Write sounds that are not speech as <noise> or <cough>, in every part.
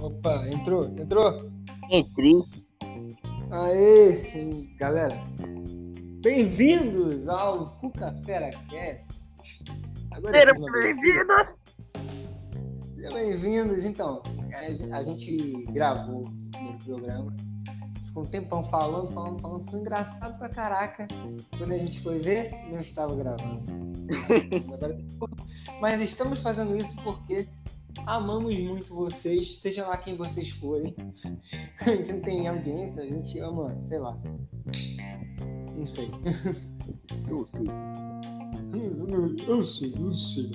Opa, entrou, entrou. Entrei. Aê, galera. Bem-vindos ao Cuca Fera Cast. Sejam bem-vindos. Sejam bem-vindos. Então, a a gente gravou o primeiro programa. Ficou um tempão falando, falando, falando. Foi engraçado pra caraca. Quando a gente foi ver, não estava gravando. <laughs> Mas estamos fazendo isso porque amamos muito vocês, seja lá quem vocês forem. A gente não tem audiência, a gente ama, sei lá. Não sei. Eu sei. Eu sei, eu sei.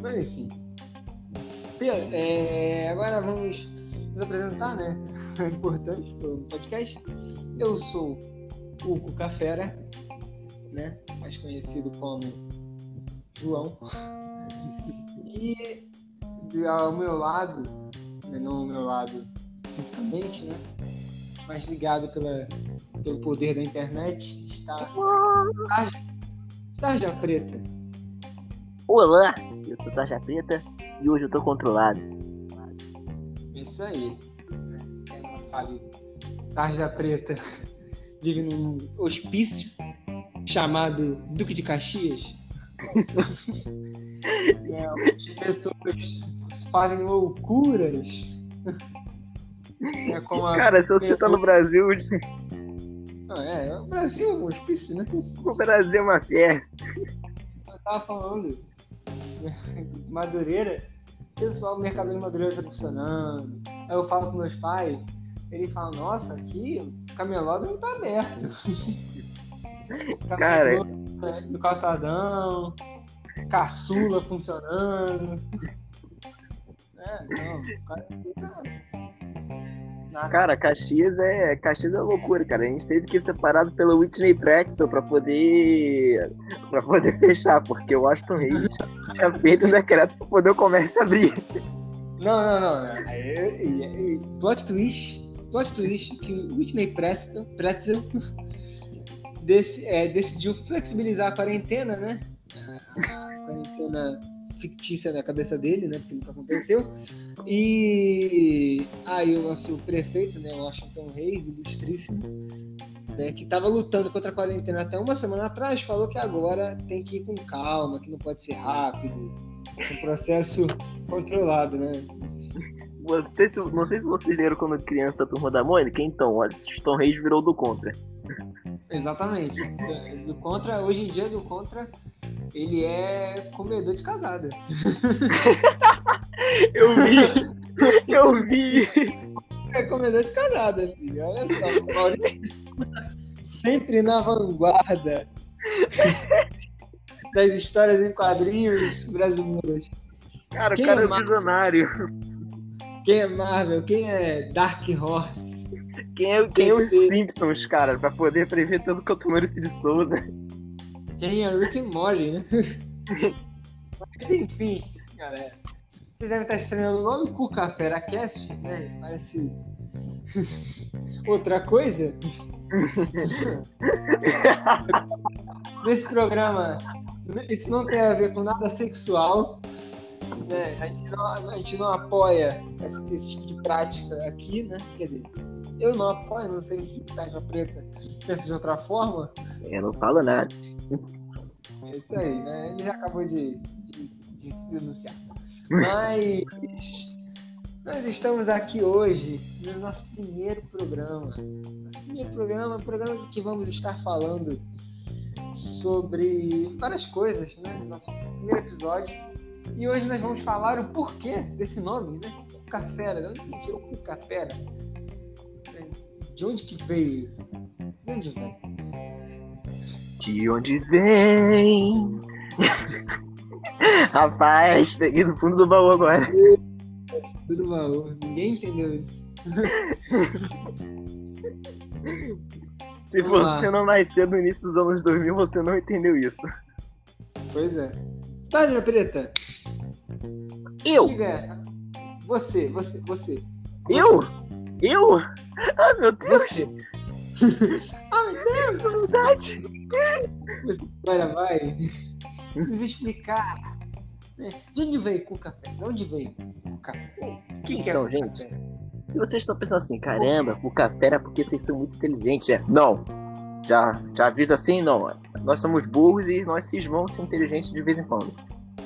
Mas enfim. É, agora vamos nos apresentar, né? <laughs> É importante para o podcast. Eu sou o Cuca Fera, né? Mais conhecido como João. E ao meu lado, né, não ao meu lado fisicamente, né? Mas ligado pela, pelo poder da internet, está Tarja Preta. Olá, eu sou Tarja Preta e hoje eu tô controlado. Isso aí. Né? Não sabe, Tarja Preta <laughs> vive num hospício chamado Duque de Caxias. <laughs> É, pessoas fazem loucuras. É a... Cara, se você tá no Brasil, Ah, é, o Brasil é um hospício, né? o Brasil é uma festa. Eu tava falando, Madureira, pessoal, o mercado de Madureira tá funcionando. Aí eu falo com meus pais, ele fala, nossa, aqui o camelódromo tá aberto. <laughs> Cara. Camelô, né, Do calçadão, caçula funcionando. É, não, o cara Nada. Cara, Caxias é. Caxias é loucura, cara. A gente teve que ir separado pela Whitney Pretzel pra poder. pra poder <laughs> fechar, porque o Aston Reis tinha feito um decreto pra poder o comércio abrir. Não, não, não. não. Plot twist. Plot twist que Whitney Preston, <laughs> é, decidiu flexibilizar a quarentena, né? A quarentena fictícia na cabeça dele, né? Porque nunca aconteceu. E aí o nosso prefeito, né? Washington Reis, ilustríssimo, né, que estava lutando contra a quarentena até uma semana atrás, falou que agora tem que ir com calma, que não pode ser rápido. É um processo controlado, né? Não sei, se, não sei se vocês leram quando criança a turma da Mônica, então, olha, Aston Reis virou do contra. Exatamente. Do contra, hoje em dia, do contra, ele é comedor de casada. <laughs> Eu vi! Eu vi! É comedor de casada, filho. Olha só. Maurício sempre na vanguarda das histórias em quadrinhos brasileiras. Cara, Quem o cara é visionário. Quem é Marvel? Quem é Dark Horse? Quem é, quem é os. Simpsons, cara, pra poder prever tanto quanto o Maurício de Souza? Quem é Rick and Morty, né? Mas enfim, galera. Vocês devem estar estranhando o nome Cuca Fera Cast, né? Parece outra coisa. <laughs> Nesse programa, isso não tem a ver com nada sexual. Né? A, gente não, a gente não apoia esse, esse tipo de prática aqui, né? Quer dizer, eu não apoio, não sei se o Tarja Preta pensa de outra forma. Eu não falo nada. É isso aí, né? Ele já acabou de, de, de se denunciar. Mas nós estamos aqui hoje no nosso primeiro programa. Nosso primeiro programa, programa que vamos estar falando sobre várias coisas, né? Nosso primeiro episódio. E hoje nós vamos falar o porquê desse nome, né? Cucafera. De onde tirou Cucafera? De onde que veio isso? De onde vem? De onde vem? <laughs> Rapaz, peguei do fundo do baú agora. Tudo baú. Ninguém entendeu isso. Se Vamos lá. você não nasceu no início dos anos 2000, você não entendeu isso. Pois é. Tânia Preta, Eu? diga. Você, você, você. Eu? Eu? Ah, meu Deus! Você. <laughs> ah, meu Deus! É verdade! Você agora vai nos explicar né? De onde veio o café? De onde veio o café? O que, que é Então, o gente, café? Se vocês estão pensando assim, caramba, o café era porque vocês são muito inteligentes. É, não. Já, já aviso assim, não. Nós somos burros e nós cismamos ser inteligentes de vez em quando.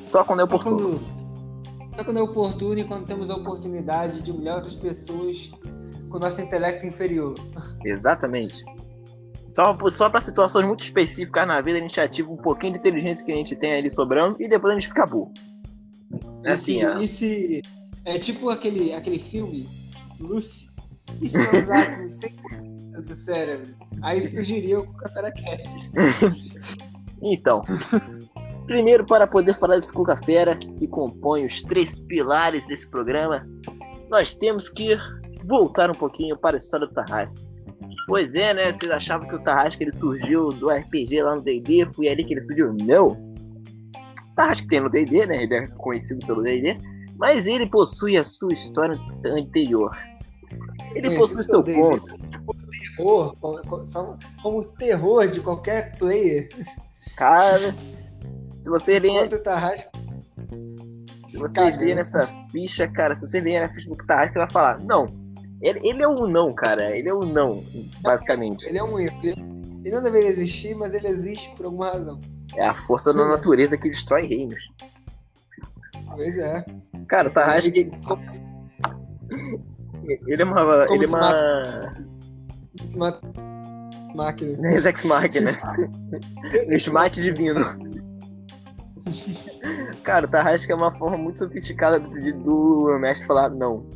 Só quando é Só oportuno. quando, só quando é oportuno e quando temos a oportunidade de humilhar outras pessoas com nosso intelecto inferior. Exatamente. Só, só para situações muito específicas na vida, a gente ativa um pouquinho de inteligência que a gente tem ali sobrando e depois a gente fica burro. É assim, se- é. e se- é tipo aquele, aquele filme, Lucy. E se nós usássemos 100% do cérebro? Aí surgiria o Café Cast. <laughs> Então, primeiro para poder falar desse Cuca-Fera, que compõe os três pilares desse programa, nós temos que voltar um pouquinho para a história do Tarrasque. Pois é, né? Vocês achavam que o Tarrasque ele surgiu do RPG lá no D&D, foi ali que ele surgiu? Não! O Tarrasque tem no D&D, né? Ele é conhecido pelo D&D, mas ele possui a sua história anterior. Ele possui o seu ponto. Terror, como, como- terror de qualquer player. Cara, se você Enquanto Tarrasque. Se você nessa ficha, cara, se você ler na ficha do Tarrasque, vai falar, não, ele, ele é um não, cara, ele é um não, basicamente. Ele é um erro. Ele, não deveria existir, mas ele existe por alguma razão. É a força da natureza que destrói reinos. Pois é. Cara, o Tarrasque, Ele- é uma... Como ele é uma... se mata máquina. Ex Machina. No smite divino. Cara, o Tarrasque é uma forma muito sofisticada de- do mestre falar não.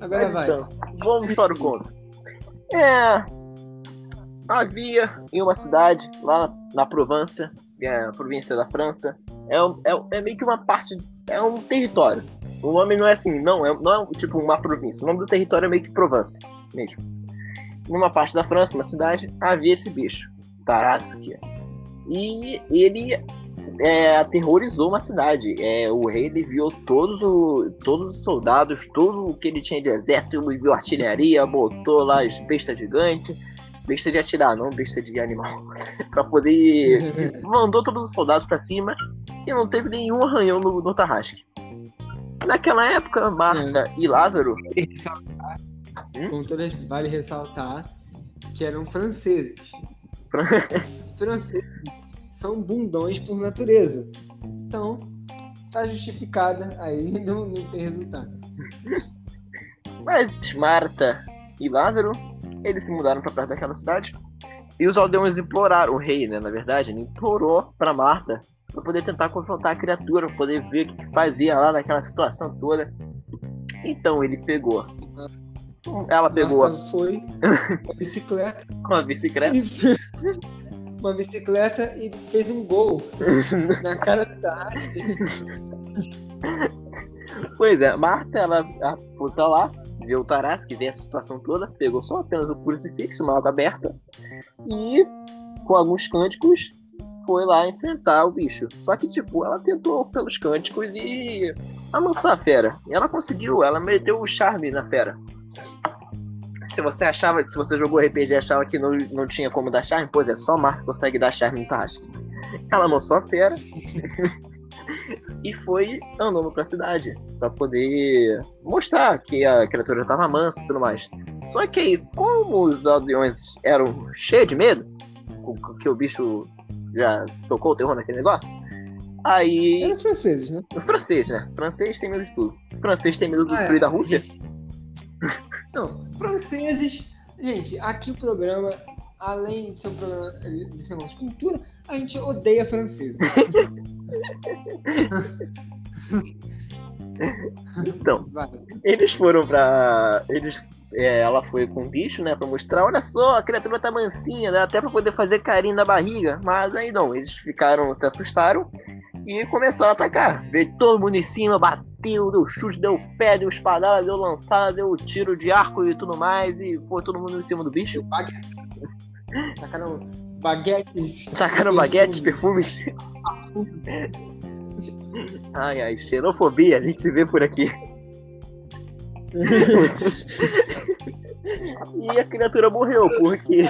Agora vai. então, vamos para o conto. É. Havia em uma cidade, lá na Provence, que é província da França, é, um- é, é meio que uma parte. É um território. O nome não é assim, não, é, não é tipo uma província. O nome do território é meio que Provence mesmo. Numa parte da França, uma cidade, havia esse bicho, Tarasque. E ele é, aterrorizou uma cidade. É, o rei ele viu todos, o- todos os soldados, tudo o que ele tinha de exército, ele viu artilharia, botou lá as bestas gigantes, besta de atirar, não besta de animal, <laughs> pra poder. <laughs> Mandou todos os soldados pra cima e não teve nenhum arranhão no, no Tarrasque. Naquela época, Marta e Lázaro. Vale ressaltar, Hum? vale ressaltar que eram franceses. <laughs> franceses são bundões por natureza. Então, tá justificada aí, <laughs> não, não tem resultado. Mas Marta e Lázaro, eles se mudaram pra perto daquela cidade. E os aldeões imploraram, o rei, né, na verdade, ele implorou pra Marta pra poder tentar confrontar a criatura, pra poder ver o que que fazia lá naquela situação toda. Então ele pegou. Ela pegou Marta foi com <laughs> a bicicleta, com a bicicleta. <laughs> uma bicicleta e fez um gol <laughs> na cara do Tarrasque. Pois é, Marta, ela a puta lá, viu o Tarasque, vê a situação toda, pegou só apenas o crucifixo, uma água aberta, e com alguns cânticos foi lá enfrentar o bicho. Só que, tipo, ela tentou pelos cânticos e amansar a fera. E ela conseguiu, ela meteu o charme na fera. Se você achava, se você jogou RPG e achava que não, não tinha como dar charme, pois é, só Marta consegue dar charme no Tarrasque. Ela amansou a fera <laughs> e foi andando pra cidade pra poder mostrar que a criatura tava mansa e tudo mais. Só que aí, como os aldeões eram cheios de medo, que o bicho já tocou o terror naquele negócio, aí. Eram franceses, né? Francês, né? Francês tem medo de tudo. Francês tem medo do Ah, é. frio da Rússia? Não, franceses. Gente, aqui o programa, além de ser um programa de ser cultura, a gente odeia franceses. <laughs> Então, eles foram pra. Eles. é, ela foi com o bicho, né? Pra mostrar, olha só, a criatura tá mansinha, dá até pra poder fazer carinho na barriga. Mas aí não, eles ficaram, se assustaram e começaram a atacar. Veio todo mundo em cima, bateu, deu chute, deu pé, deu espadada, deu lançada, deu tiro de arco e tudo mais. E foi todo mundo em cima do bicho. Baguete. Tacaram baguetes. Tacaram baguetes, perfumes. Ai, ai, xenofobia, a gente vê por aqui. <laughs> E a criatura morreu, porque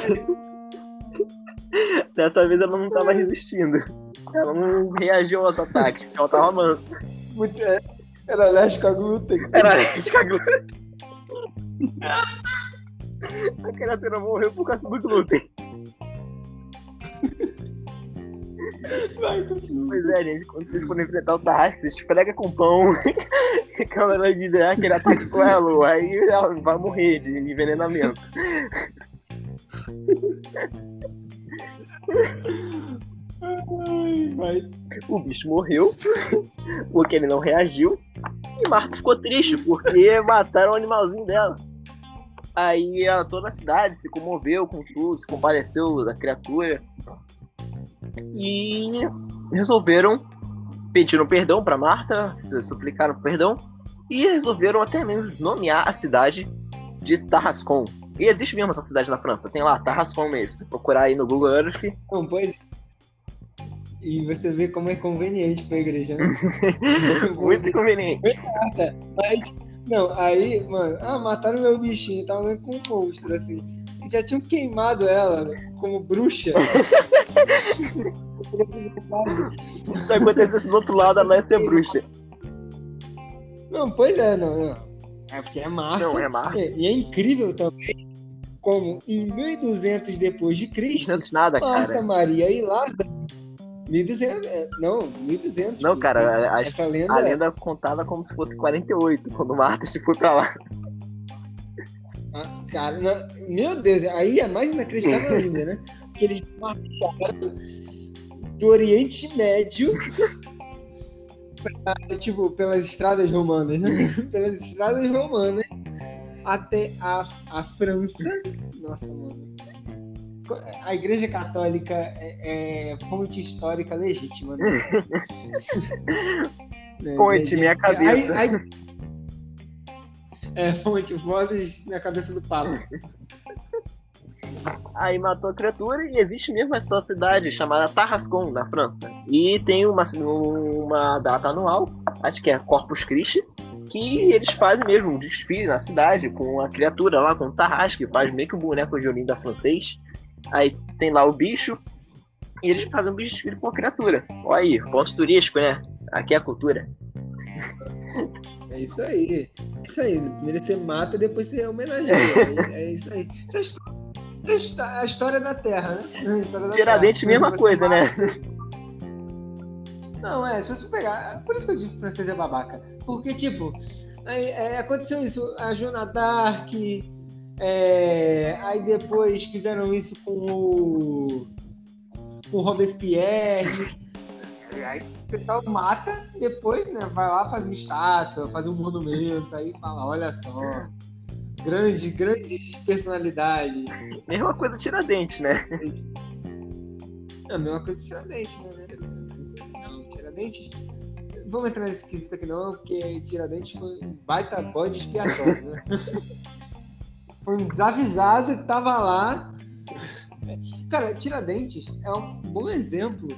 dessa vez ela não tava resistindo. Ela não reagiu aos ataques, porque ela tava mansa. Muito, é, era alérgico a glúten. Era alérgica a glúten. A criatura morreu por causa do glúten. <laughs> Vai, continua. Pois é, gente, quando vocês forem enfrentar o Tarrasque, você esfrega com pão. <laughs> E a câmera diz, ah, aquele ataque suelo, aí ela vai morrer de envenenamento. Ai, vai. O bicho morreu, porque ele não reagiu. E Marta ficou triste, porque mataram o animalzinho dela. Aí a- toda a cidade se comoveu com tudo, se compadeceu da criatura. E resolveram, pediram perdão para Marta, suplicaram perdão. E resolveram até mesmo nomear a cidade de Tarascon. E existe mesmo essa cidade na França, tem lá, Tarascon mesmo. Se procurar aí no Google Earth, Não, pois é. E você vê como é conveniente pra igreja, né? <laughs> muito conveniente. Aí, não, aí, mano, ah, mataram meu bichinho, tava vendo com um monstro, assim. Já tinham queimado ela como bruxa. Se acontecesse do outro lado, ela vai ser bruxa. não, pois é, não, não. É porque é Marta. Não, é Marta. E é incrível também como em 1200 depois de Cristo, Não nada, Marta, cara. Maria e Lázaro. 1200, é, não, 1200. Não, cara, a, Essa lenda, a lenda contava como se fosse 48, quando Marta se foi pra lá. Ah, cara, não- meu Deus, aí é mais inacreditável <laughs> ainda, né? Porque eles marcharam do Oriente Médio pra, tipo, pelas estradas romanas, né? <laughs> Pelas estradas romanas até a, a França. Nossa, mano. A Igreja Católica é, é fonte histórica legítima, né? <laughs> É, Fonte, é, minha é, cabeça. aí- aí- é, <laughs> fonte, vozes na cabeça do Papa. Aí matou a criatura e existe mesmo essa cidade chamada Tarascon, na França. E tem uma, uma data anual, acho que é Corpus Christi, que eles fazem mesmo um desfile na cidade com a criatura lá, com o Tarrasque, faz meio que um boneco de Olinda francês. Aí tem lá o bicho e eles fazem um desfile com a criatura. Olha aí, ponto turístico, né? Aqui é a cultura. <laughs> É isso aí. É isso aí. Primeiro você mata, depois você homenageia. <laughs> É, é isso aí. É a é a histó- a história da Terra, né? Da Tiradentes, Terra. mesma Você coisa, né? mata- Não, é, se você pegar. Por isso que eu digo que francês é babaca. Porque, tipo, é, aconteceu isso, a Joana Dark, é, aí depois fizeram isso com o. com o Robespierre. Aí pessoal mata, depois né, vai lá, faz uma estátua, faz um monumento, aí fala, olha só. Grande, grandes personalidades. Mesma coisa Tiradentes, né? É a mesma coisa Tiradentes, né? Não, Tiradentes. Vamos entrar nesse quesito aqui não, porque Tiradentes foi um baita bode expiatório, né? <laughs> Foi um desavisado que tava lá. Cara, Tiradentes é um bom exemplo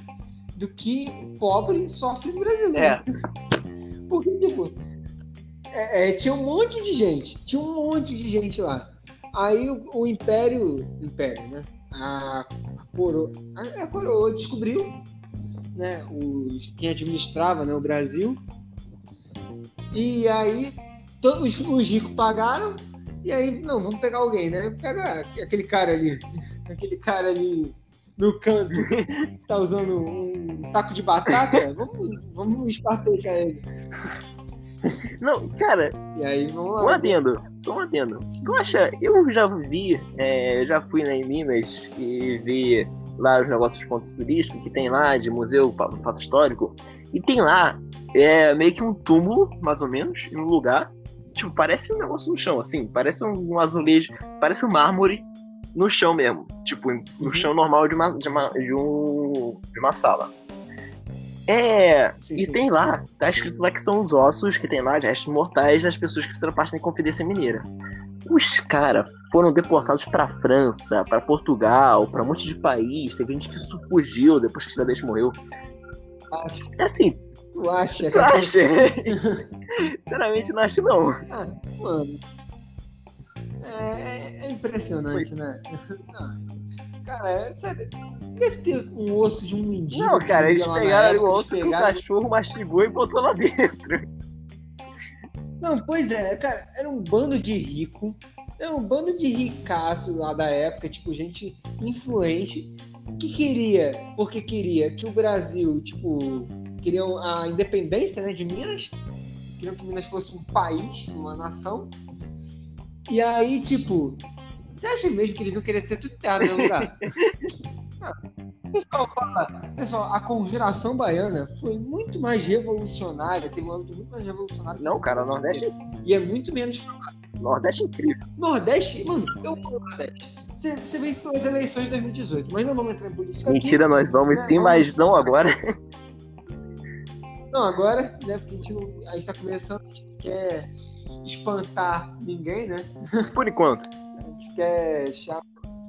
do que o pobre sofre no Brasil. né? É. <laughs> Porque, tipo, é, é, tinha um monte de gente. Tinha um monte de gente lá. Aí o, o Império. Império, né? A, a coroa. A, a coroa descobriu, né? Os, quem administrava né, o Brasil. E aí todos os ricos pagaram. E aí, não, vamos pegar alguém, né? Pega aquele cara ali. <laughs> Aquele cara ali no canto. que Tá usando um taco de batata. Vamos, vamos espartejar ele. Não, cara, E aí, vamos um lá. adendo, só um adendo. Tu acha, eu já vi, é, já fui né, em Minas e vi lá os negócios de pontos turísticos que tem lá, de museu, fa- fato histórico, e tem lá é, meio que um túmulo, mais ou menos, em um lugar, tipo, parece um negócio no chão, assim, parece um, um azulejo, parece um mármore no chão mesmo, tipo, no Uhum. chão normal de uma, de uma, de um, de uma sala. É, Sim, e sim. tem lá, tá escrito lá que são os ossos que tem lá, de restos mortais das pessoas que fizeram parte da Inconfidência Mineira. Os caras foram deportados pra França, pra Portugal, pra um monte de país. Teve gente que fugiu depois que Tiradentes morreu. É assim, Tu acha? tu acha? <laughs> Sinceramente, não acho não. Ah, mano. É, é- impressionante, né? Ah, <laughs> Cara, é, sério, deve ter um osso de um mendigo. Não, cara, eles pegaram ali o osso que o pegaram- cachorro mastigou e botou lá dentro. Não, pois é, cara, era um bando de rico, era um bando de ricaço lá da época, tipo, gente influente, que queria, porque queria que o Brasil, tipo, queriam a independência, né, de Minas, queriam que Minas fosse um país, uma nação, e aí, tipo, você acha mesmo que eles iam querer ser tuteados no lugar? <laughs> O pessoal fala, pessoal, a conjuração baiana foi muito mais revolucionária, teve um âmbito muito mais revolucionário. Não, cara, o Nordeste, E é muito menos. Nordeste é incrível. Nordeste, mano, eu amo Nordeste. Você, você vê isso pelas eleições de 2018, mas não vamos entrar em política. aqui. Mentira, nós vamos né, sim, mas não agora. Não, agora, né? Porque a gente, não, a gente tá começando, a gente quer espantar ninguém, né? Por enquanto. A gente quer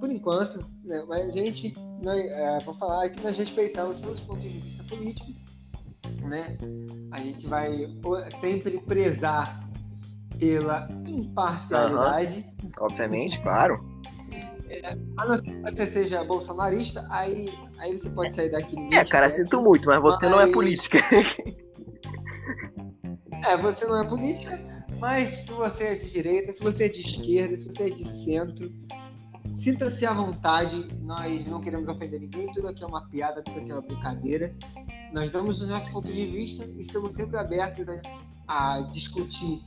por enquanto, né? Mas a gente, nós, é, vou falar que nós respeitamos todos os pontos de vista políticos, né? A gente vai sempre prezar pela imparcialidade. Obviamente, claro. A não ser que você seja bolsonarista, aí, aí você pode sair daqui É, cara, sinto muito, mas você não é Mas- política. É, você não é política, mas se você é de direita, se você é de esquerda, se você é de centro, sinta-se à vontade. Nós não queremos ofender ninguém, tudo aqui é uma piada, tudo aqui é uma brincadeira. Nós damos os nossos pontos de vista e estamos sempre abertos a, a discutir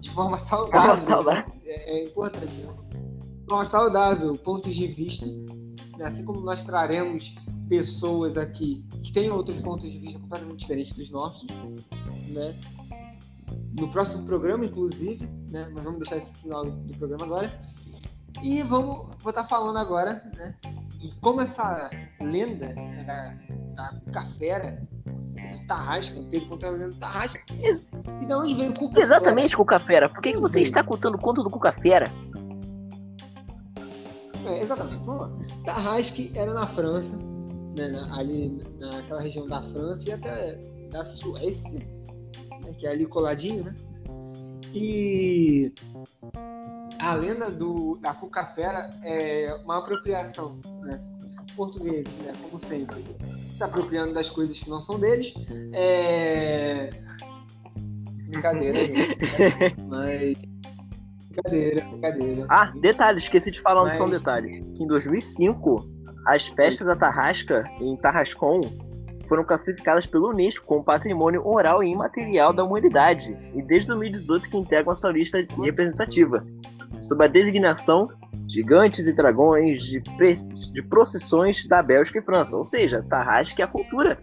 de forma saudável. Forma <laughs> saudável. É, é importante, né? De forma saudável, pontos de vista. né? Assim como nós traremos pessoas aqui que têm outros pontos de vista completamente diferentes dos nossos, né? No próximo programa, inclusive, né? Mas vamos deixar isso pro final do, programa agora. E vamos, vou estar falando agora, né? De como essa lenda da, da Cucafera, do Tarrasca, Pedro contando a lenda do Tarrasca, Ex- e de onde veio o Cucafera? Exatamente, Cuca-Fera. Por que, que você está contando conta do Cuca-Fera? É, exatamente, vamos lá. Tarrasque era na França, né, na- ali naquela região da França e até da Suécia, né, que é ali coladinho, né? E a lenda do, da Cucafera é uma apropriação, né? Portugueses, né? Como sempre, se apropriando das coisas que não são deles. É... Brincadeira, gente. Mas. Brincadeira, brincadeira. Ah, detalhe, esqueci de falar Mas- um detalhe. Que em 2005, as festas da Tarrasca, em Tarrascon, foram classificadas pelo Unesco como patrimônio oral e imaterial da humanidade. E desde 2018 que integram a sua lista representativa. Sob a designação Gigantes e Dragões de, de procissões da Bélgica e França. Ou seja, Tarrasca é a cultura.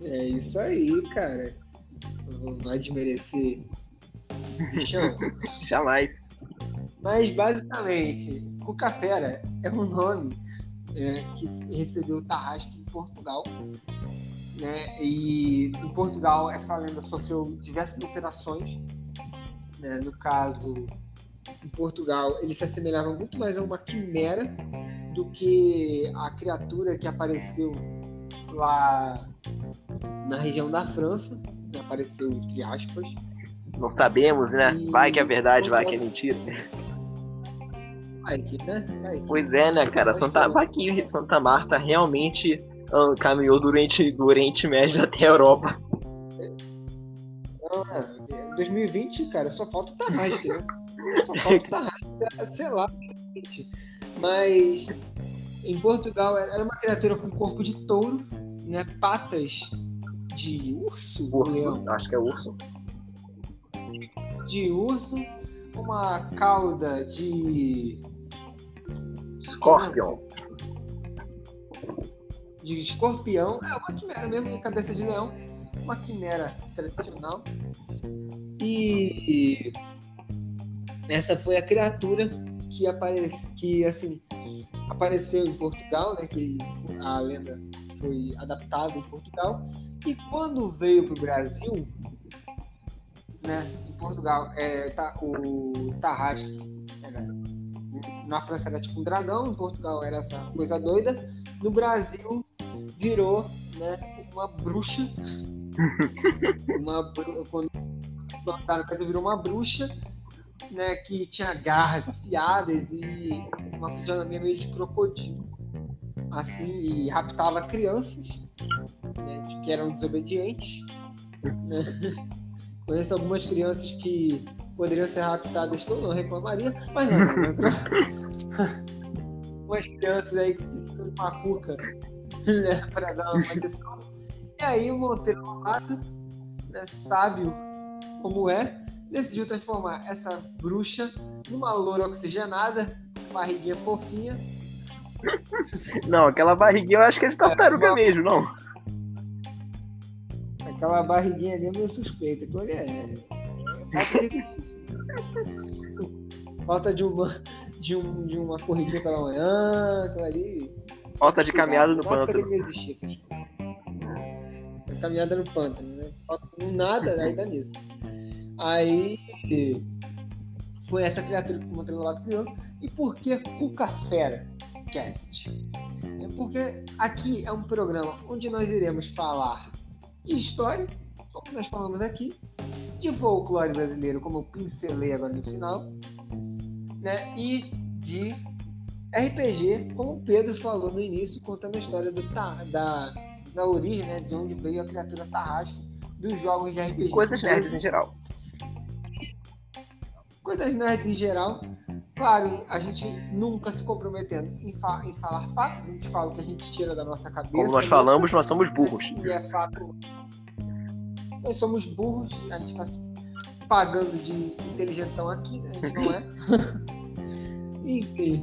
É isso aí, cara. Vai desmerecer. Bichão. <laughs> Jamais. Mas basicamente, Cucafera é um nome é, que recebeu o Tarrasque em Portugal. Né? E em Portugal essa lenda sofreu diversas alterações. né? No caso, em Portugal ele se assemelhava muito mais a uma quimera do que a criatura que apareceu lá na região da França. né? Apareceu entre aspas. Não sabemos, né? E- Vai que é verdade, vai que é mentira. Né? Pois é, né, cara? Santa, vai que Santa Marta realmente ah, caminhou do Oriente, do Oriente Médio até a Europa. Ah, 2020, cara, só falta o Tarrasque, né? Só falta o <laughs> Tarrasque, sei lá. gente. Mas em Portugal era uma criatura com corpo de touro, né? Patas de urso, Urso, acho que é urso. de urso, uma cauda de Scorpion. de escorpião, é uma quimera mesmo, em cabeça de leão, uma quimera tradicional. E essa foi a criatura que aparece, que assim apareceu em Portugal, né? Que a lenda foi adaptada em Portugal e quando veio para o Brasil, né? Em Portugal, é, tá, o Tarrasque era- na França era tipo um dragão, em Portugal era essa coisa doida. No Brasil virou, né? Uma bruxa. <laughs> uma quando plantaram no Brasil virou uma bruxa né, que tinha garras afiadas e uma fisionomia meio de crocodilo. Assim, e raptava crianças, né, que eram desobedientes. Né? <laughs> Conheço algumas crianças que poderiam ser raptadas que eu não reclamaria, mas não, <laughs> umas crianças aí que precisam de uma cuca né, para dar uma lição. E aí o Monteiro Lobato, né, sábio como é, decidiu transformar essa bruxa numa loura oxigenada, barriguinha fofinha. <laughs> Não, aquela barriguinha eu acho que é de tartaruga é, mesmo, não. Aquela barriguinha ali é meio suspeita. Aquilo é falta de exercício. falta de uma, de, um, de uma corridinha pela manhã, aquilo ali. Falta de caminhada no pântano. Não existir essas coisas. Caminhada no pântano, né? Falta nada, aí dá nisso. Aí foi essa criatura que o Monteiro Lobato criou. E por que Cuca Fera Cast? É porque aqui é um programa onde nós iremos falar de história, como nós falamos aqui, de folclore brasileiro, como eu pincelei agora no final, né? E de RPG, como o Pedro falou no início, contando a história do, da, da origem, né? De onde veio a criatura Tarrasque dos jogos de RPG. Coisas nerds em geral coisas nerds em geral. Claro, a gente nunca se comprometendo em, fa em falar fatos, a gente fala o que a gente tira da nossa cabeça. Como nós falamos, nós somos burros. E é fato. Nós somos burros, a gente está pagando de inteligentão aqui, né? a gente não é. <laughs> Enfim.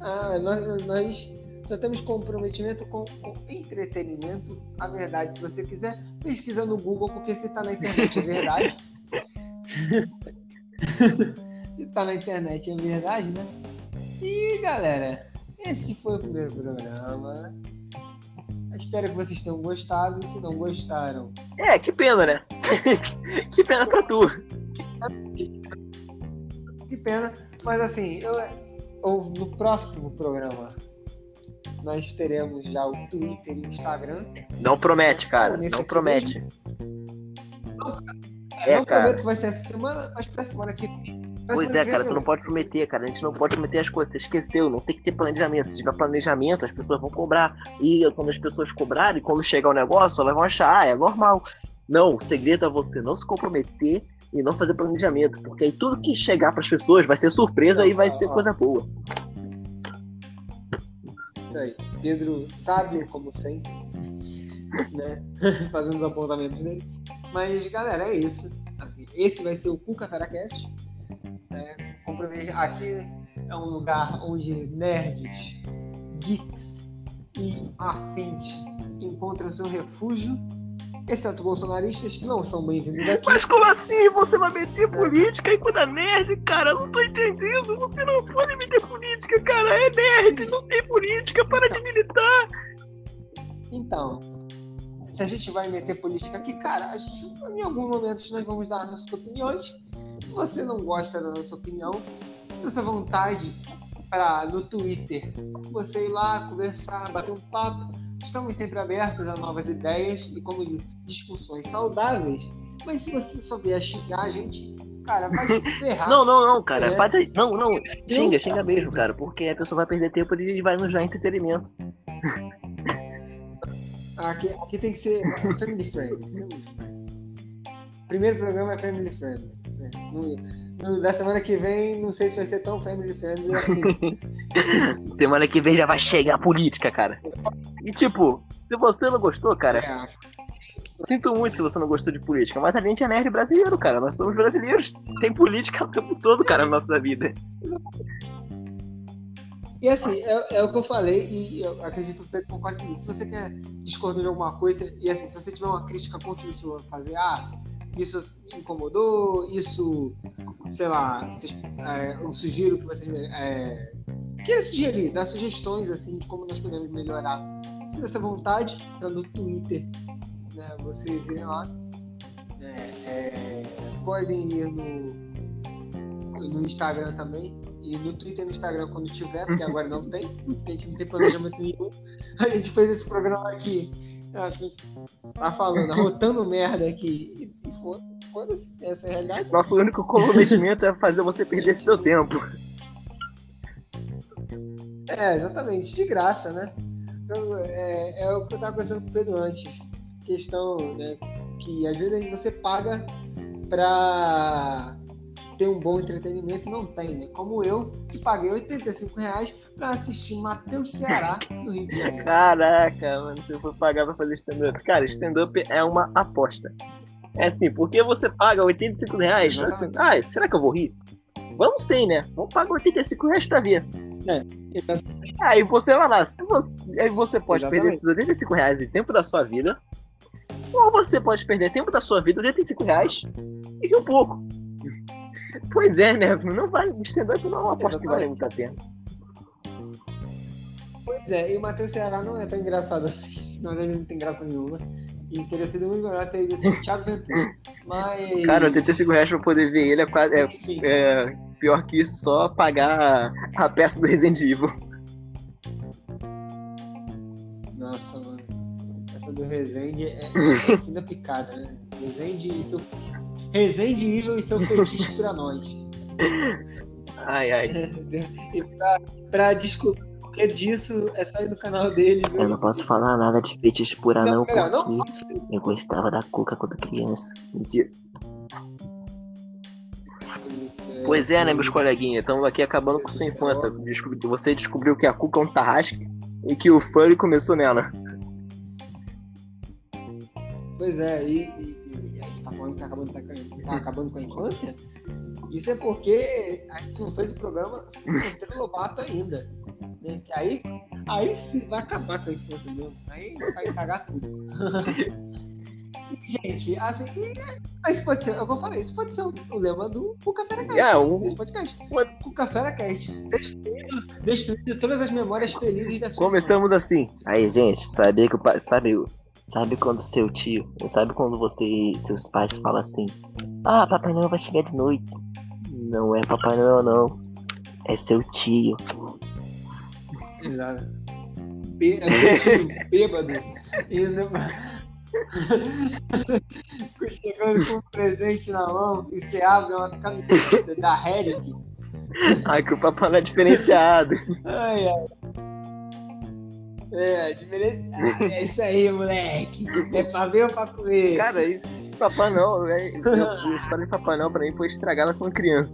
Ah, nós, nós só temos comprometimento com o entretenimento. A verdade, se você quiser, pesquisa no Google, porque se está na internet é verdade. <laughs> Se tá na internet é verdade, né? E galera, esse foi o primeiro programa. Espero que vocês tenham gostado. E se não gostaram. É, que pena, né? <laughs> que pena pra tu. Que pena. Mas assim, eu, eu, no próximo programa nós teremos já o Twitter e o Instagram. Não promete, cara. Não promete. Não, é, não cara. prometo que vai ser essa semana, mas pra semana que Pois é, cara, você não pode prometer, cara. A gente não pode prometer as coisas. Você esqueceu, não tem que ter planejamento. Se tiver planejamento, as pessoas vão cobrar. E quando as pessoas cobrarem, quando chegar o negócio, elas vão achar, ah, é normal. Não, o segredo é você não se comprometer e não fazer planejamento. Porque aí tudo que chegar para as pessoas vai ser surpresa e vai ser coisa boa. Isso aí. Pedro sábio, como sempre. <laughs> né? <laughs> Fazendo os apontamentos dele. Mas, galera, é isso. Assim, esse vai ser o Cuca Feracast. Né? Aqui é um lugar onde nerds, geeks e afins encontram seu refúgio, exceto bolsonaristas que não são bem-vindos aqui. Mas como assim? Você vai meter política enquanto é nerd, cara? Eu não tô entendendo. Você não pode meter política, cara. É nerd, não tem política, para de militar. Então, se a gente vai meter política aqui, cara, a gente, em algum momento nós vamos dar nossas opiniões. Se você não gosta da nossa opinião, sinta essa vontade para no Twitter você ir lá conversar, bater um papo. Estamos sempre abertos a novas ideias e, como diz, discussões saudáveis. Mas se você só vier xingar a gente, cara, vai se ferrar. <laughs> Não, não, não, cara. É. Não, não, xinga, xinga mesmo, cara. Porque a pessoa vai perder tempo e vai nos dar entretenimento. <laughs> Aqui, aqui tem que ser family friendly. Primeiro programa é family friendly. Né? No, no, da semana que vem, não sei se vai ser tão family friendly assim. <laughs> semana que vem já vai chegar a política, cara. E tipo, se você não gostou, cara. É. Sinto muito se você não gostou de política, mas a gente é nerd brasileiro, cara. Nós somos brasileiros. Tem política o tempo todo, cara, na nossa vida. E assim, é, é, o que eu falei, e eu acredito que o Pedro concorda comigo. Se você quer discordar de alguma coisa, e assim, se você tiver uma crítica construtiva, fazer, ah, isso incomodou, isso, sei lá, vocês, é, eu sugiro que vocês é, queiram sugerir, dar sugestões assim de como nós podemos melhorar. Se dessa vontade, tá no Twitter, né, vocês irem lá. É, é, podem ir no, no Instagram também, e no Twitter e no Instagram quando tiver, porque agora não tem, porque a gente não tem planejamento nenhum. A gente fez esse programa aqui, a gente tá falando, <laughs> arrotando merda aqui e, foda. foda-se, essa é a realidade. Nosso único comprometimento é fazer você perder seu tempo. É, exatamente, de graça, né? Então, é, é o que eu tava conversando com o Pedro antes. Questão, né? Que às vezes você paga pra ter um bom entretenimento não tem, né? Como eu, que paguei 85 reais pra assistir Matheus Ceará no Rio de Janeiro. Caraca, mano, se eu for pagar pra fazer stand-up. Cara, stand-up é uma aposta. É assim, porque você paga 85 reais? Você, ah, será que eu vou rir? Vamos sim, né? Vamos pagar 85 reais pra ver. É, Aí você vai lá, se você, aí você pode Exatamente. perder esses 85 reais de tempo da sua vida, ou você pode perder tempo da sua vida, 85 reais, e um pouco. Pois é, né? Não vale, stand-up não é uma aposta que vale muito a pena. Pois é, e o Matheus Ceará não é tão engraçado assim. Na verdade, ele não tem graça nenhuma. E teria sido muito melhor ter ido assim, o Thiago Ventura. Mas. Cara, 85 reais pra poder ver ele é quase. É, é pior que isso, só pagar a peça do Resident Evil. nossa, mano. Essa do Resende é é <laughs> fim da picada, né? Resende e seu. Resende Evil e seu fetiche pra nós. Ai, ai. <laughs> E pra, pra descobrir o que disso, é sair do canal dele. viu? Eu não posso falar nada de fetiche por Não, anão, porque não. eu gostava da cuca quando criança. Mentira. Pois é, né, meus coleguinhas? Estamos aqui acabando com sua infância. Descobri- Você descobriu que a cuca é um tarrasque e que o furry começou nela. Pois é, e, e- a gente tá falando que tá acabando, tá, tá acabando com a infância. Isso é porque a gente não fez o programa Monteiro Lobato ainda. Né? Que aí, aí sim vai acabar com a infância mesmo. Aí vai cagar tudo. <laughs> Gente, assim, isso pode ser, o eu falei, isso pode ser o, o lema do Cuca Fera Cast. É, um- Desse podcast. Cuca Fera Cast. Destruindo, destruindo todas as memórias felizes da sua Começamos assim. Aí, gente, sabia que o pai. Sabe, sabe quando seu tio. Sabe quando você seus pais falam assim. Ah, Papai Noel vai chegar de noite. Não é Papai Noel, não. É seu tio. Exato. Bê- é seu tio bêbado. Indo... <laughs> Chegando com um presente na mão e você abre uma camiseta da Heric. Ai, que o Papai Noel é diferenciado. Ai, ai. É, diferença. Ah, É isso aí, moleque. É pra ver ou pra comer? Cara, isso, Papai Noel, velho. A história de Papai Noel pra mim foi estragada quando criança.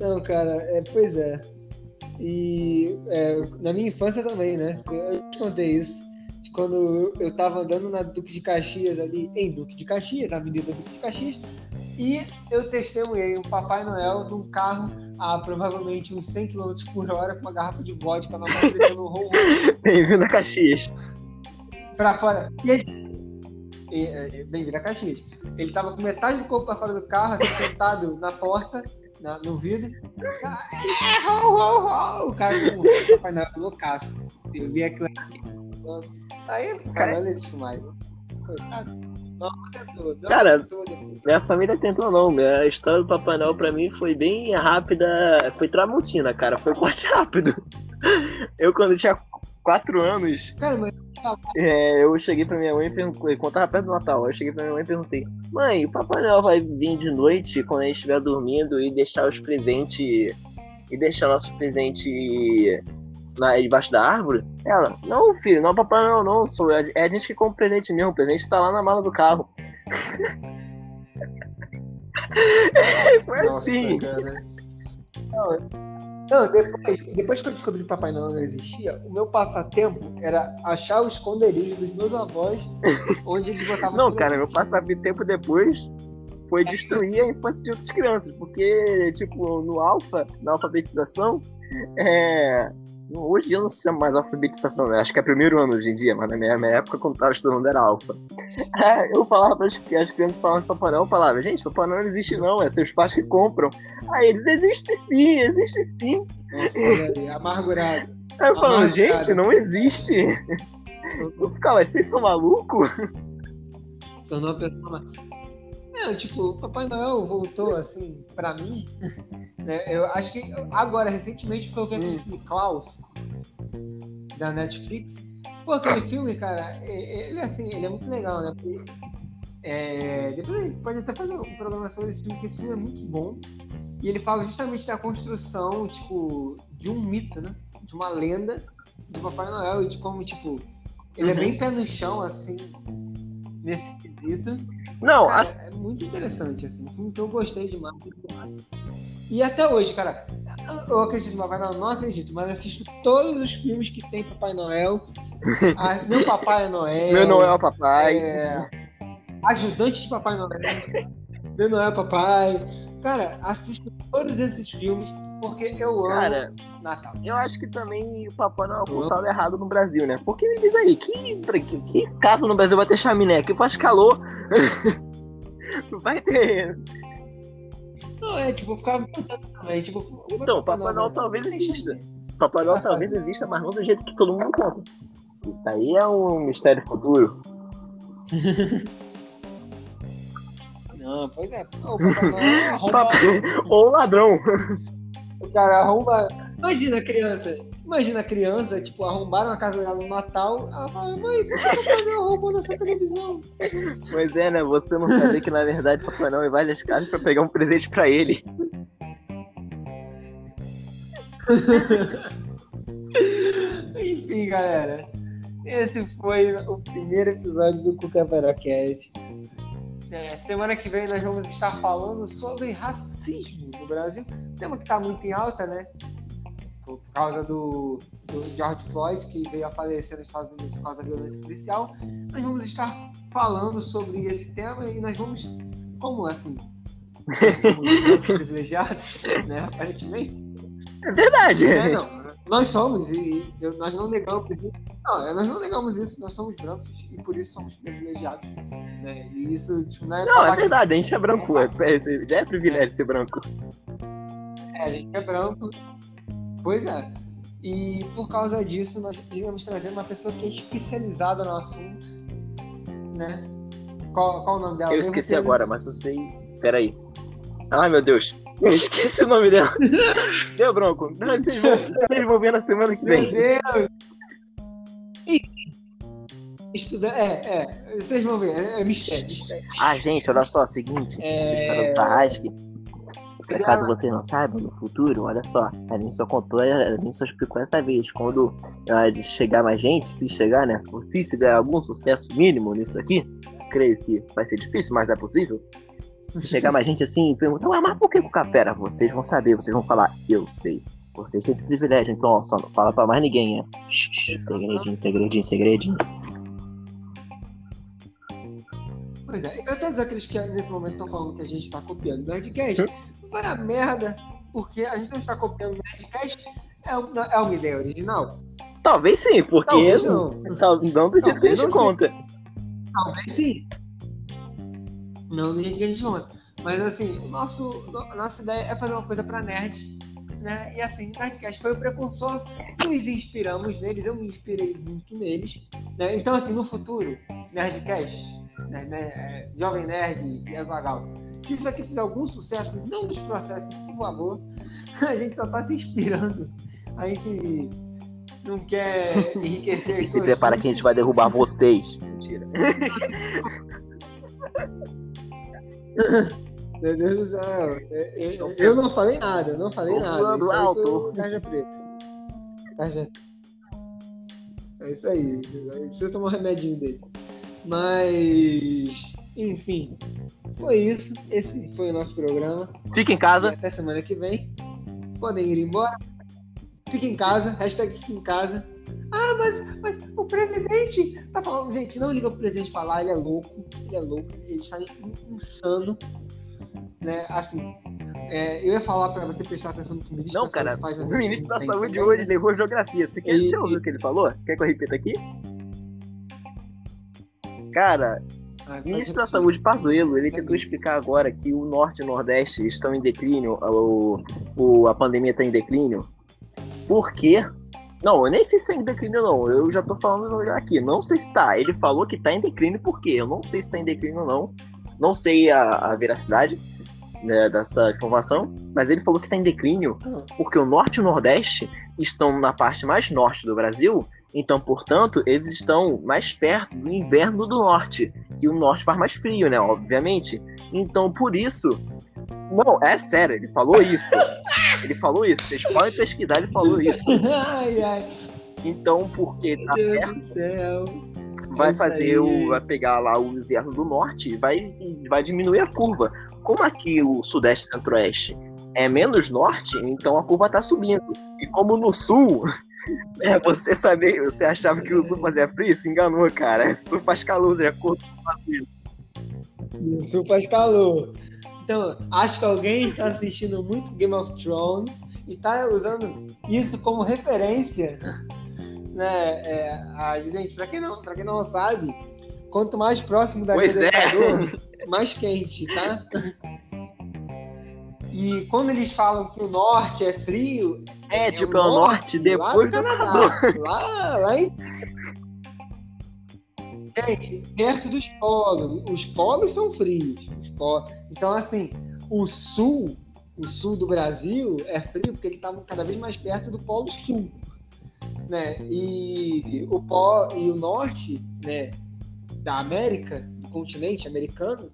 Não, cara, é, pois é. E é, na minha infância também, né? Eu te contei isso. De quando eu, eu tava andando na Duque de Caxias ali, em Duque de Caxias, na Avenida Duque de Caxias, e eu testemunhei um Papai Noel num carro a provavelmente uns 100 km por hora com uma garrafa de vodka na mão gritando um rou Bem-vindo a Caxias. pra fora. E ele. e, é, Bem-vindo a Caxias. Ele tava com metade do corpo pra fora do carro, assim, sentado na porta, na- no vidro. É, ho, ho, ho! O cara com o Papai Noel loucaço. Eu vi aquilo aqui. Aí, cara, não existe mais. Coitado. Cara, depois. Minha família tentou não. A história do Papai Noel pra mim foi bem rápida. Foi tramontina, cara. Foi corte <laughs> rápido. Eu, quando tinha 4 anos, Cara, mas é, eu cheguei pra minha mãe e perguntei. Quando tava perto do Natal, eu cheguei pra minha mãe e perguntei: Mãe, o Papai Noel vai vir de noite quando a gente estiver dormindo e deixar os presentes. E deixar nossos presentes na, debaixo da árvore? Ela, não, filho, não é Papai Noel, não. Sou, é, é a gente que compra o presente mesmo. O presente tá lá na mala do carro. <laughs> Foi Nossa, assim. cara. Não, não, depois, depois que eu descobri que Papai Noel não existia, o meu passatempo era achar o esconderijo dos meus avós, onde eles botavam. Não, cara, meu presentes. passatempo depois foi destruir a infância de outras crianças, porque, tipo, no alfa, na alfabetização, é... hoje eu não chamo mais alfabetização, né? acho que é primeiro ano hoje em dia, mas na minha, minha época, quando tava estudando, era alfa. <laughs> É, eu falava para as crianças falavam de Papai Noel, eu falava, gente, Papai Noel não existe não, é seus pais que compram. Aí eles, existe sim, existe sim. Nossa, velho, amargurado. <laughs> Aí eu falava, gente, não existe. Eu ficava, vocês são malucos? Tornou uma pessoa. Não, tipo, o Papai Noel voltou assim, pra mim. <laughs> Né? Eu acho que agora, recentemente, foi ver aquele filme Klaus, da Netflix. Pô, aquele filme, cara, ele assim, ele é muito legal, né? Porque É, depois a gente pode até fazer um programa sobre esse filme, porque esse filme é muito bom. E ele fala justamente da construção, tipo, de um mito, né? De uma lenda do Papai Noel e de como, tipo, ele é bem pé no chão, assim, nesse quesito. Não, Cara, as- é muito interessante, assim. Que eu gostei demais. E até hoje, cara, eu acredito no Papai Noel, não acredito, mas assisto todos os filmes que tem Papai Noel. Ah, <laughs> meu Papai é Noel. meu Noel Papai. É, ajudante de Papai Noel. meu Noel Papai. Cara, assisto todos esses filmes porque eu amo Cara, Natal. eu acho que também o Papai Noel apontava errado no Brasil, né? Porque me diz aí, que, que, que casa no Brasil vai ter chaminé? Que faz calor. <laughs> vai ter. Não, é tipo, ficava perguntando também. Tipo, Então, Papai Noel talvez exista. Papai Noel talvez exista, mas não do jeito que todo mundo conta. Isso aí é um mistério futuro. <laughs> Não, pois é. Não, o Papai Noel arromba. <laughs> Ou ladrão. O cara arromba. Imagina a criança. Imagina a criança, tipo, arrombaram a casa dela no Natal. Ela fala, mãe, por que o Papai Noel arrombou nossa televisão? Pois é, né? Você não saber que na verdade Papai Noel vai nas casas pra pegar um presente pra ele. <laughs> Enfim, galera. Esse foi o primeiro episódio do Cuca Veracast. É, semana que vem nós vamos estar falando sobre racismo no Brasil. Tema que está muito em alta, né? Por causa do, do George Floyd, que veio a falecer nos Estados Unidos por causa da violência policial. Nós vamos estar falando sobre esse tema e nós vamos, como assim? <laughs> Nós somos privilegiados, né? Aparentemente. É verdade. É, não. Nós somos, e, e nós não negamos isso. Não, é, nós não negamos isso, nós somos brancos e por isso somos privilegiados. Né? E isso, tipo, não é. Não, é que verdade, a gente é branco. é- é- já é privilégio ser branco. É, a gente é branco. Pois é. E por causa disso, nós iremos trazer uma pessoa que é especializada no assunto. Né? Qual, qual o nome dela? Eu esqueci Que- agora, mas eu sei. Peraí. Ai, meu Deus. Eu esqueci o nome dela. <laughs> Deu, Bronco. Vocês vão, vocês vão ver na semana que Meu vem. Deus! Ih, Estuda... É, é. Vocês vão ver. É, é mistério. mistério. Ah, gente, olha só, seguinte. É. Essa história do Tarrasque. Por caso vocês não saibam, no futuro, olha só, a gente só contou, a gente só explicou essa vez. Quando ah, chegar mais gente, se chegar, né? Ou se tiver algum sucesso mínimo nisso aqui, creio que vai ser difícil, mas é possível. Se chegar mais gente assim e perguntar, ué, mas por que com Pera? Vocês vão saber, vocês vão falar, eu sei. Vocês têm esse privilégio, então ó, só não fala pra mais ninguém, né? Segredinho, segredinho, segredinho. Pois é, e pra todos aqueles que nesse momento estão falando que a gente está copiando o Nerdcast, vai a merda, porque a gente não está copiando o Nerdcast, é, um- é uma ideia original? Talvez sim, porque Talvez não, não. não do jeito que a Talvez gente conta. Talvez sim. Não do jeito que a gente conta. Mas assim, o nosso, a nossa ideia é fazer uma coisa pra nerd, né? E assim, o Nerdcast foi o precursor, nos inspiramos neles, eu me inspirei muito neles, né? Então assim, no futuro, Nerdcast, né, né, é, Jovem Nerd e Azagal, se isso aqui fizer algum sucesso, não nos processem, por favor. <laughs> A gente só tá se inspirando. A gente não quer enriquecer as <laughs> Se prepara que a gente vai derrubar vocês. Mentira. <laughs> Meu Deus do céu. Eu, eu- eu não falei nada, eu não falei nada. foi alto. Tarja Preta. É isso aí. Eu preciso tomar um remedinho dele. Mas, enfim, foi isso. Esse foi o nosso programa. Fica em E casa. até semana que vem. Podem ir embora. Fique em casa. Hashtag fique em casa. Ah, mas, mas o presidente tá falando. Gente, não liga pro presidente falar, ele é louco. Ele é louco, ele está in- insano. Né? Assim, é, eu ia falar pra você prestar atenção no que o ministro Não, da cara, Saúde faz, mas o ministro da Saúde também, hoje né? levou geografia. Você, quer, E- você ouviu o que ele falou? Quer que eu repita aqui? Cara, Ah, o ministro da Saúde, Pazuello, ele tentou explicar agora que o Norte e o Nordeste estão em declínio, o, o- a pandemia está em declínio. Por quê? Não, eu nem sei se está em declínio não, eu já tô falando aqui, não sei se tá. Ele falou que tá em declínio por quê? Eu não sei se tá em declínio ou não, não sei a, a veracidade né, dessa informação, mas ele falou que tá em declínio porque o Norte e o Nordeste estão na parte mais norte do Brasil, então, portanto, eles estão mais perto do inverno do Norte, que que o norte faz mais frio, né? Obviamente. Então, por isso. Não, é sério, ele falou isso. ele falou isso. Vocês podem pesquisar, ele falou isso. <laughs> ai, ai. Então, porque tá Meu perto, Deus do céu. vai isso fazer aí. o. Vai pegar lá o inverno do norte e vai, vai diminuir a curva. Como aqui o sudeste e centro-oeste é menos norte, então a curva tá subindo. E como no sul, <laughs> é, você sabe, você achava que o sul fazia frio, se enganou, cara. O sul faz calor, de acordo com. O sul faz calor. Então, acho que alguém está assistindo muito Game of Thrones e está usando isso como referência. <laughs> Né? É, a, gente, para quem, não, pra quem não sabe, quanto mais próximo da Pois é. Equador, mais quente, tá? E quando eles falam que o norte é frio, É, é tipo, é o norte depois lá do Canadá, lá, lá em... Gente, perto dos polos. Os polos são frios. Polos. Então, assim, o sul, o sul do Brasil é frio porque ele está cada vez mais perto do polo sul. Né? E, o polo, e o norte né, da América, do continente americano,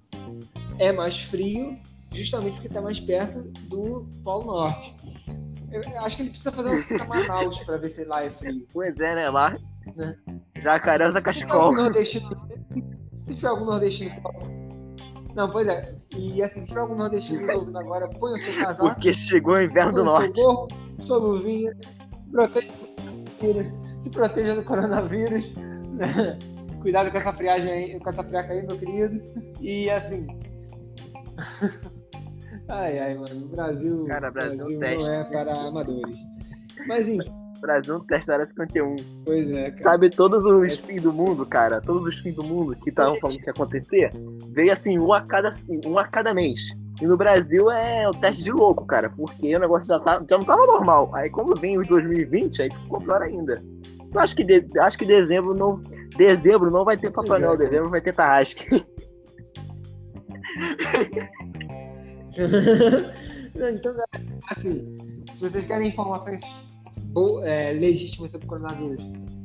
é mais frio justamente porque está mais perto do polo norte. Eu acho que ele precisa fazer uma visita a Manaus para ver se lá é frio. Pois é, né? Lá. Né? Jacaré da Se tiver cachecol. algum nordestino. Se tiver algum nordestino. Não, pois é. E assim, se tiver algum nordestino nos ouvindo agora, põe o seu casaco, Porque chegou o inverno do seu norte. gorro, sua luvinha, proteja se proteja do coronavírus. né? Cuidado com essa friagem aí, com essa friaca aí, meu querido. E assim. <laughs> Ai, ai, mano. O Brasil, Cara, Brasil Brasil não é para amadores. Mas enfim, Brasil da área 51. pois é, cara. Sabe todos os fins do mundo, cara? Todos os fins do mundo que estavam falando que ia acontecer? Veio assim, um a cada, um a cada mês. E no Brasil é o teste de louco, cara, porque o negócio já, tá, já não tava normal. Aí como vem os 2020, aí ficou pior ainda. Eu acho que, de- acho que dezembro não. Dezembro não vai ter Papai é, Noel, dezembro vai ter Tarrasque. <laughs> <laughs> Então, assim, se vocês querem informações é, legítimas sobre o coronavírus,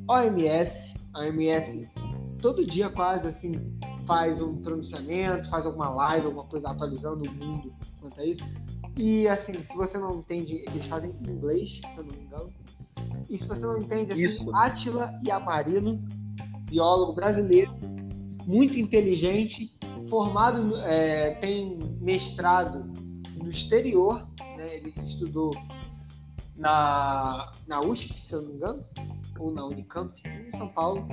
OMS, a OMS todo dia quase assim faz um pronunciamento, faz alguma live, alguma coisa atualizando o mundo quanto a isso. E assim, se você não entende, eles fazem em inglês, se eu não me engano. E se você não entende, assim, Isso. Yamarino, biólogo brasileiro, muito inteligente, formado, é, tem mestrado no exterior, né? Ele estudou na, na USP, se eu não me engano, ou na Unicamp, em São Paulo.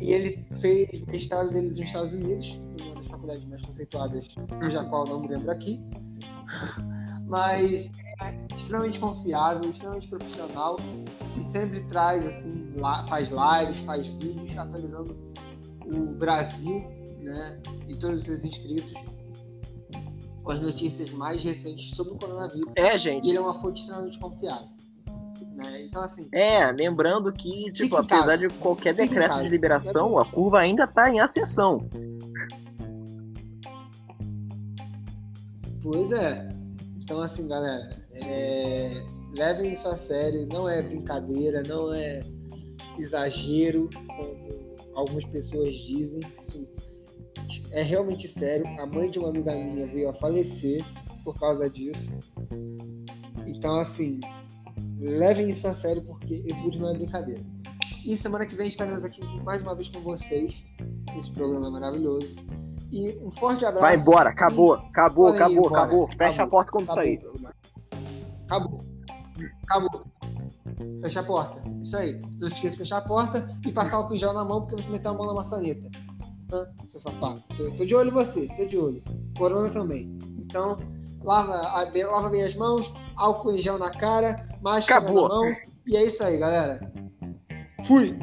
E ele fez mestrado dele nos Estados Unidos, em uma das faculdades mais conceituadas, cuja qual não me lembro aqui. <laughs> Mas é extremamente confiável, extremamente profissional e sempre traz assim, faz lives, faz vídeos atualizando o Brasil, né, e todos os seus inscritos com as notícias mais recentes sobre o coronavírus. É, gente. ele é uma fonte extremamente confiável. Né? Então, assim, É, lembrando que, tipo, apesar de qualquer decreto de liberação, a curva ainda tá em ascensão. Pois é. Então, assim, galera, é, levem isso a sério. Não é brincadeira, não é exagero, como algumas pessoas dizem. Isso é realmente sério. A mãe de uma amiga minha veio a falecer por causa disso. Então, assim, levem isso a sério porque esse vírus não é brincadeira. E semana que vem estaremos aqui mais uma vez com vocês nesse programa maravilhoso. E um forte abraço. Vai embora, acabou, acabou, Podem ir acabou, embora. acabou. Fecha a Acabou. porta quando Acabou sair. o. Acabou. Acabou. Fecha a porta. Isso aí. Não se esqueça de fechar a porta e passar em gel na mão porque você meteu a mão na maçaneta. Hã? Seu safado. Tô, tô de olho em você, tô de olho. Corona também. Então, lava, lava bem as mãos, álcool em gel na cara, máscara Acabou. na mão. E é isso aí, galera. Fui!